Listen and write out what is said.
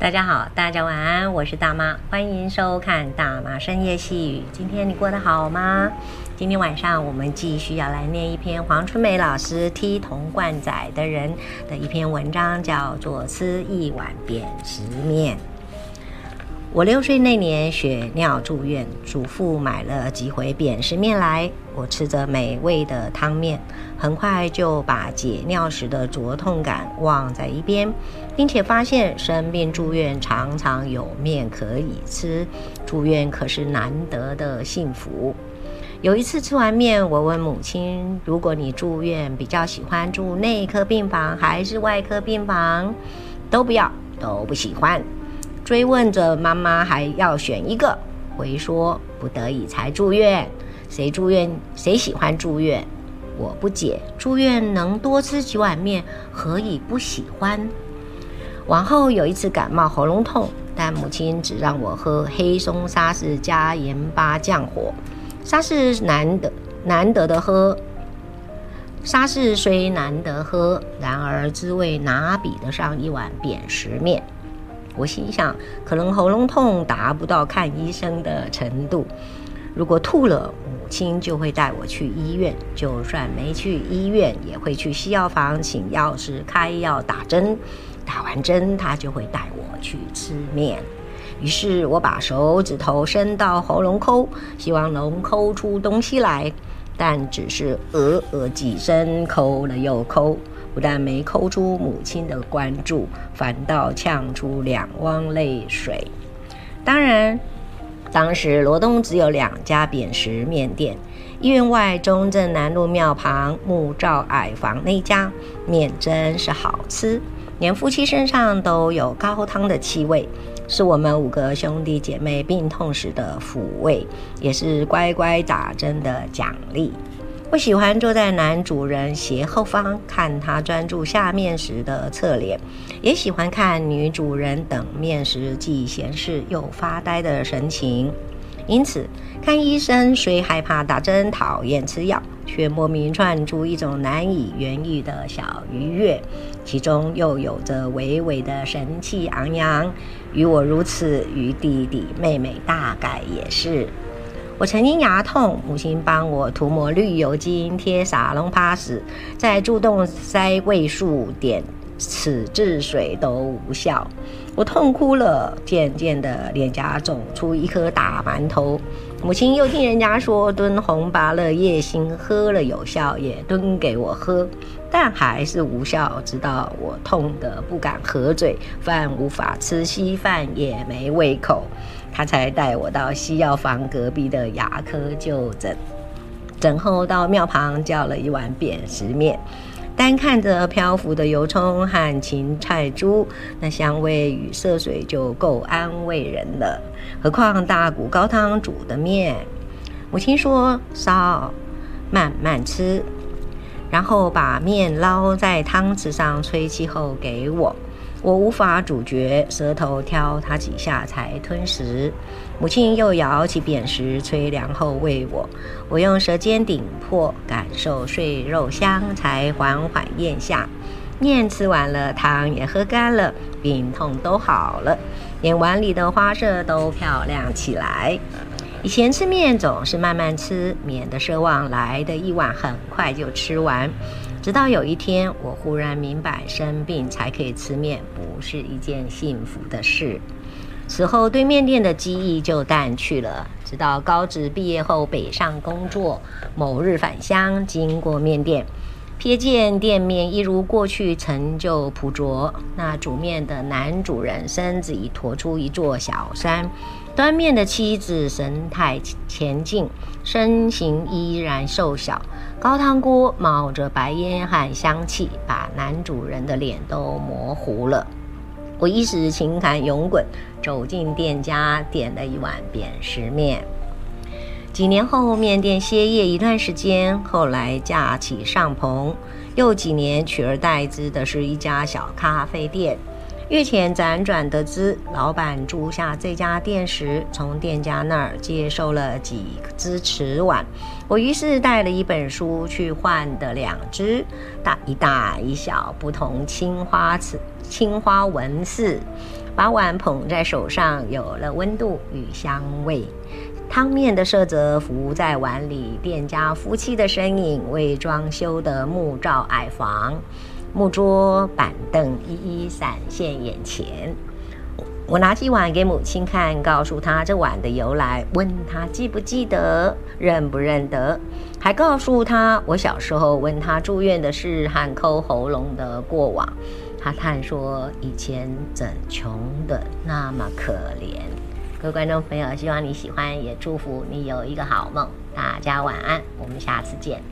大家好，大家晚安，我是大妈，欢迎收看大妈深夜细语。今天你过得好吗？今天晚上我们继续要来念一篇黄春梅老师踢铜罐仔的人的一篇文章，叫做《吃一碗扁食面》。我六岁那年血尿住院，祖父买了几回扁食面来。我吃着美味的汤面，很快就把解尿时的灼痛感忘在一边，并且发现生病住院常常有面可以吃，住院可是难得的幸福。有一次吃完面，我问母亲：“如果你住院，比较喜欢住内科病房还是外科病房？”都不要，都不喜欢。追问着妈妈还要选一个，回说不得已才住院。谁住院谁喜欢住院？我不解，住院能多吃几碗面，何以不喜欢？往后有一次感冒喉咙痛，但母亲只让我喝黑松沙士加盐巴降火。沙士难得难得的喝，沙士虽难得喝，然而滋味哪比得上一碗扁食面？我心想，可能喉咙痛达不到看医生的程度。如果吐了，母亲就会带我去医院；就算没去医院，也会去西药房请药师开药打针。打完针，她就会带我去吃面。于是我把手指头伸到喉咙抠，希望能抠出东西来，但只是呃呃几声，抠了又抠。不但没抠出母亲的关注，反倒呛出两汪泪水。当然，当时罗东只有两家扁食面店，医院外中正南路庙旁木造矮房那家面真是好吃，连夫妻身上都有高汤的气味，是我们五个兄弟姐妹病痛时的抚慰，也是乖乖打针的奖励。我喜欢坐在男主人斜后方，看他专注下面时的侧脸，也喜欢看女主人等面时既闲适又发呆的神情。因此，看医生虽害怕打针、讨厌吃药，却莫名窜出一种难以言喻的小愉悦，其中又有着微微的神气昂扬。与我如此，与弟弟妹妹大概也是。我曾经牙痛，母亲帮我涂抹绿油精、贴撒隆帕斯，在蛀洞塞胃素，点齿治水都无效。我痛哭了，渐渐的脸颊肿出一颗大馒头。母亲又听人家说蹲红芭乐叶心喝了有效，也蹲给我喝，但还是无效。直到我痛得不敢合嘴，饭无法吃，稀饭也没胃口。他才带我到西药房隔壁的牙科就诊，诊后到庙旁叫了一碗扁食面，单看着漂浮的油葱和芹菜珠，那香味与色水就够安慰人了，何况大骨高汤煮的面。母亲说：“烧，慢慢吃。”然后把面捞在汤匙上吹气后给我。我无法咀嚼，舌头挑它几下才吞食。母亲又舀起扁食，吹凉后喂我。我用舌尖顶破，感受碎肉香，才缓缓咽下。面吃完了，汤也喝干了，病痛都好了，连碗里的花色都漂亮起来。以前吃面总是慢慢吃，免得奢望来的一碗很快就吃完。直到有一天，我忽然明白，生病才可以吃面，不是一件幸福的事。此后，对面店的记忆就淡去了。直到高职毕业后北上工作，某日返乡，经过面店，瞥见店面一如过去陈旧朴拙，那煮面的男主人身子已驼出一座小山。端面的妻子神态恬静，身形依然瘦小。高汤锅冒着白烟和香气，把男主人的脸都模糊了。我一时情感涌滚，走进店家，点了一碗扁食面。几年后，面店歇业一段时间，后来架起上棚。又几年，取而代之的是一家小咖啡店。月前辗转得知，老板租下这家店时，从店家那儿接收了几只瓷碗。我于是带了一本书去换的两只，大一大一小，不同青花瓷、青花纹饰，把碗捧在手上，有了温度与香味。汤面的色泽浮在碗里，店家夫妻的身影为装修的木造矮房，木桌板凳一一闪现眼前。我拿起碗给母亲看，告诉她这碗的由来，问她记不记得，认不认得，还告诉她我小时候问她住院的事和抠喉咙的过往。她叹说以前怎穷得那么可怜。各位观众朋友，希望你喜欢，也祝福你有一个好梦。大家晚安，我们下次见。